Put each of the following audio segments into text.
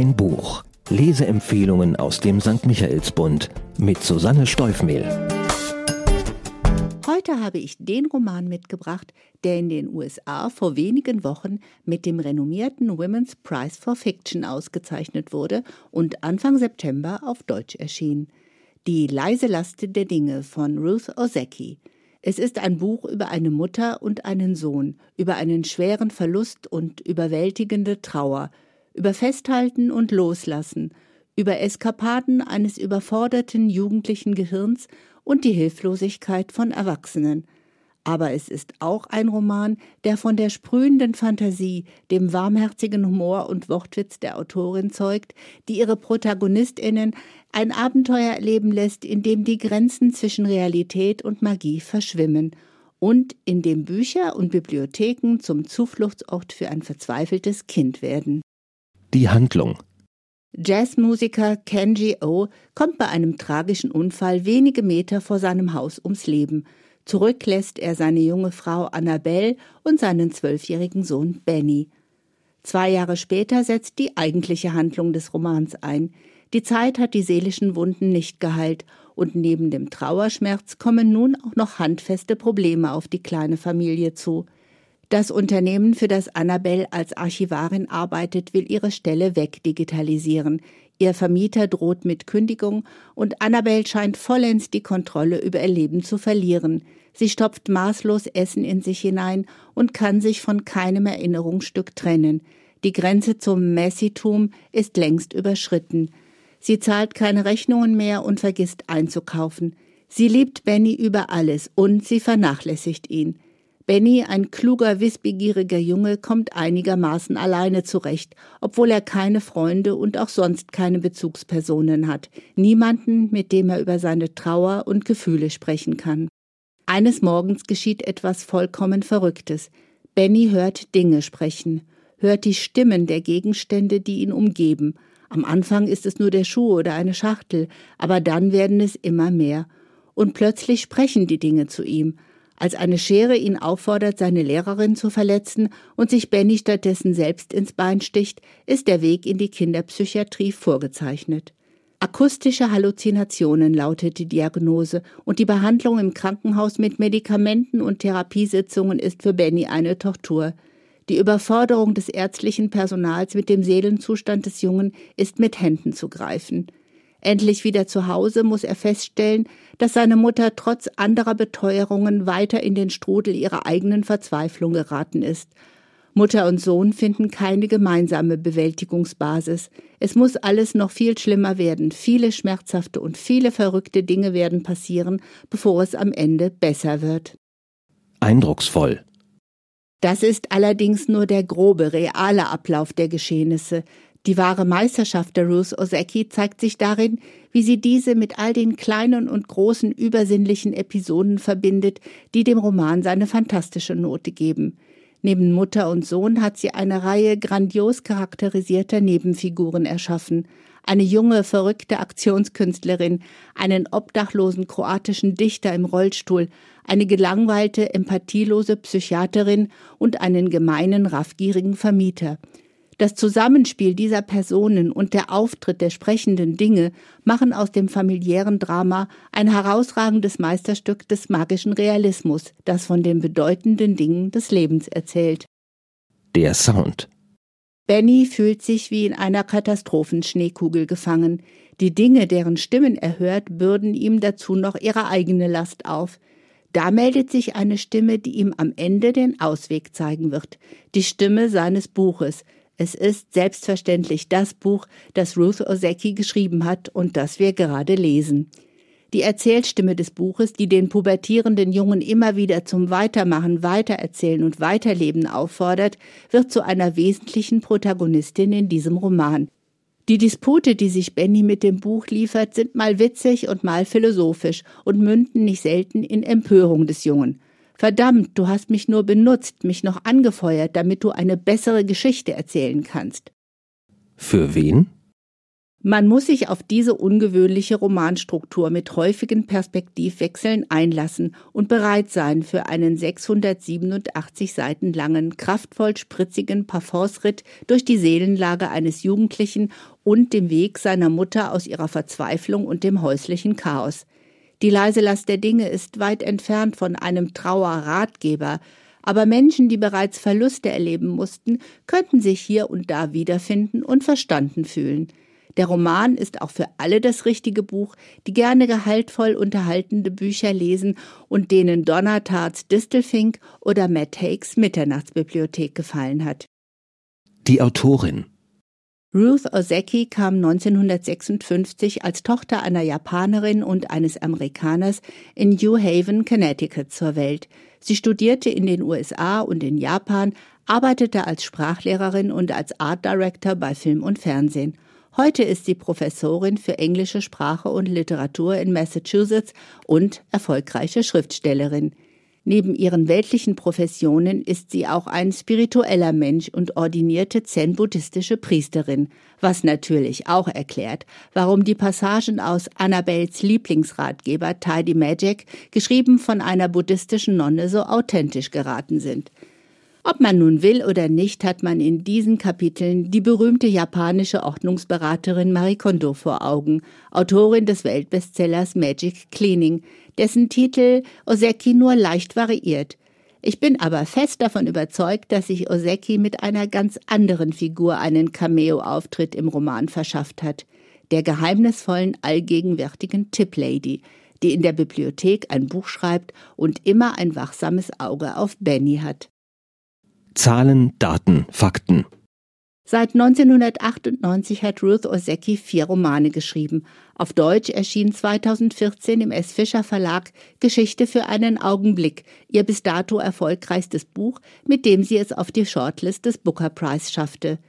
Ein Buch. Leseempfehlungen aus dem St. Michaelsbund mit Susanne Steufmehl. Heute habe ich den Roman mitgebracht, der in den USA vor wenigen Wochen mit dem renommierten Women's Prize for Fiction ausgezeichnet wurde und Anfang September auf Deutsch erschien. Die leise Last der Dinge von Ruth Ozeki. Es ist ein Buch über eine Mutter und einen Sohn, über einen schweren Verlust und überwältigende Trauer, über Festhalten und Loslassen, über Eskapaden eines überforderten jugendlichen Gehirns und die Hilflosigkeit von Erwachsenen. Aber es ist auch ein Roman, der von der sprühenden Fantasie, dem warmherzigen Humor und Wortwitz der Autorin zeugt, die ihre Protagonistinnen ein Abenteuer erleben lässt, in dem die Grenzen zwischen Realität und Magie verschwimmen und in dem Bücher und Bibliotheken zum Zufluchtsort für ein verzweifeltes Kind werden. Die Handlung. Jazzmusiker Kenji O kommt bei einem tragischen Unfall wenige Meter vor seinem Haus ums Leben. Zurück lässt er seine junge Frau Annabelle und seinen zwölfjährigen Sohn Benny. Zwei Jahre später setzt die eigentliche Handlung des Romans ein. Die Zeit hat die seelischen Wunden nicht geheilt, und neben dem Trauerschmerz kommen nun auch noch handfeste Probleme auf die kleine Familie zu. Das Unternehmen, für das Annabelle als Archivarin arbeitet, will ihre Stelle wegdigitalisieren. Ihr Vermieter droht mit Kündigung und Annabelle scheint vollends die Kontrolle über ihr Leben zu verlieren. Sie stopft maßlos Essen in sich hinein und kann sich von keinem Erinnerungsstück trennen. Die Grenze zum Messitum ist längst überschritten. Sie zahlt keine Rechnungen mehr und vergisst einzukaufen. Sie liebt Benny über alles und sie vernachlässigt ihn. Benny, ein kluger, wissbegieriger Junge, kommt einigermaßen alleine zurecht, obwohl er keine Freunde und auch sonst keine Bezugspersonen hat, niemanden, mit dem er über seine Trauer und Gefühle sprechen kann. Eines Morgens geschieht etwas vollkommen Verrücktes. Benny hört Dinge sprechen, hört die Stimmen der Gegenstände, die ihn umgeben. Am Anfang ist es nur der Schuh oder eine Schachtel, aber dann werden es immer mehr. Und plötzlich sprechen die Dinge zu ihm, als eine Schere ihn auffordert, seine Lehrerin zu verletzen und sich Benny stattdessen selbst ins Bein sticht, ist der Weg in die Kinderpsychiatrie vorgezeichnet. Akustische Halluzinationen lautet die Diagnose und die Behandlung im Krankenhaus mit Medikamenten und Therapiesitzungen ist für Benny eine Tortur. Die Überforderung des ärztlichen Personals mit dem Seelenzustand des Jungen ist mit Händen zu greifen. Endlich wieder zu Hause muss er feststellen, dass seine Mutter trotz anderer Beteuerungen weiter in den Strudel ihrer eigenen Verzweiflung geraten ist. Mutter und Sohn finden keine gemeinsame Bewältigungsbasis. Es muss alles noch viel schlimmer werden. Viele schmerzhafte und viele verrückte Dinge werden passieren, bevor es am Ende besser wird. Eindrucksvoll. Das ist allerdings nur der grobe, reale Ablauf der Geschehnisse. Die wahre Meisterschaft der Ruth Ozeki zeigt sich darin, wie sie diese mit all den kleinen und großen übersinnlichen Episoden verbindet, die dem Roman seine fantastische Note geben. Neben Mutter und Sohn hat sie eine Reihe grandios charakterisierter Nebenfiguren erschaffen. Eine junge, verrückte Aktionskünstlerin, einen obdachlosen kroatischen Dichter im Rollstuhl, eine gelangweilte, empathielose Psychiaterin und einen gemeinen, raffgierigen Vermieter – das Zusammenspiel dieser Personen und der Auftritt der sprechenden Dinge machen aus dem familiären Drama ein herausragendes Meisterstück des magischen Realismus, das von den bedeutenden Dingen des Lebens erzählt. Der Sound. Benny fühlt sich wie in einer Katastrophenschneekugel gefangen. Die Dinge, deren Stimmen er hört, bürden ihm dazu noch ihre eigene Last auf. Da meldet sich eine Stimme, die ihm am Ende den Ausweg zeigen wird. Die Stimme seines Buches, es ist selbstverständlich das Buch, das Ruth Ozeki geschrieben hat und das wir gerade lesen. Die Erzählstimme des Buches, die den pubertierenden Jungen immer wieder zum Weitermachen, Weitererzählen und Weiterleben auffordert, wird zu einer wesentlichen Protagonistin in diesem Roman. Die Dispute, die sich Benny mit dem Buch liefert, sind mal witzig und mal philosophisch und münden nicht selten in Empörung des Jungen. Verdammt, du hast mich nur benutzt, mich noch angefeuert, damit du eine bessere Geschichte erzählen kannst. Für wen? Man muss sich auf diese ungewöhnliche Romanstruktur mit häufigen Perspektivwechseln einlassen und bereit sein für einen 687 Seiten langen, kraftvoll spritzigen Parforce-Ritt durch die Seelenlage eines Jugendlichen und dem Weg seiner Mutter aus ihrer Verzweiflung und dem häuslichen Chaos. Die leise Last der Dinge ist weit entfernt von einem Trauerratgeber, aber Menschen, die bereits Verluste erleben mussten, könnten sich hier und da wiederfinden und verstanden fühlen. Der Roman ist auch für alle das richtige Buch, die gerne gehaltvoll unterhaltende Bücher lesen und denen Donna Tarts Distelfink oder Matt Hakes Mitternachtsbibliothek gefallen hat. Die Autorin Ruth Ozeki kam 1956 als Tochter einer Japanerin und eines Amerikaners in New Haven, Connecticut zur Welt. Sie studierte in den USA und in Japan, arbeitete als Sprachlehrerin und als Art Director bei Film und Fernsehen. Heute ist sie Professorin für englische Sprache und Literatur in Massachusetts und erfolgreiche Schriftstellerin. Neben ihren weltlichen Professionen ist sie auch ein spiritueller Mensch und ordinierte zen-buddhistische Priesterin, was natürlich auch erklärt, warum die Passagen aus Annabels Lieblingsratgeber Tidy Magic, geschrieben von einer buddhistischen Nonne, so authentisch geraten sind. Ob man nun will oder nicht, hat man in diesen Kapiteln die berühmte japanische Ordnungsberaterin Marie Kondo vor Augen, Autorin des Weltbestsellers Magic Cleaning, dessen Titel Oseki nur leicht variiert. Ich bin aber fest davon überzeugt, dass sich Oseki mit einer ganz anderen Figur einen Cameo-Auftritt im Roman verschafft hat, der geheimnisvollen, allgegenwärtigen Tiplady, die in der Bibliothek ein Buch schreibt und immer ein wachsames Auge auf Benny hat. Zahlen, Daten, Fakten. Seit 1998 hat Ruth Osecki vier Romane geschrieben. Auf Deutsch erschien 2014 im S. Fischer Verlag Geschichte für einen Augenblick, ihr bis dato erfolgreichstes Buch, mit dem sie es auf die Shortlist des Booker Prize schaffte.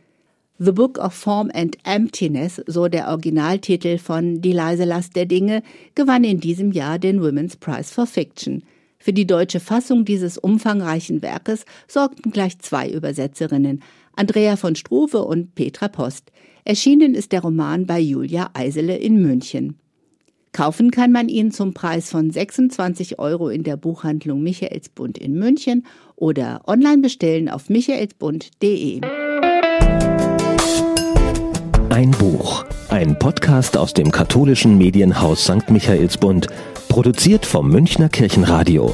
The Book of Form and Emptiness, so der Originaltitel von Die leise Last der Dinge, gewann in diesem Jahr den Women's Prize for Fiction. Für die deutsche Fassung dieses umfangreichen Werkes sorgten gleich zwei Übersetzerinnen, Andrea von Struve und Petra Post. Erschienen ist der Roman bei Julia Eisele in München. Kaufen kann man ihn zum Preis von 26 Euro in der Buchhandlung Michaelsbund in München oder online bestellen auf michaelsbund.de. Ein Buch, ein Podcast aus dem katholischen Medienhaus St. Michaelsbund Produziert vom Münchner Kirchenradio.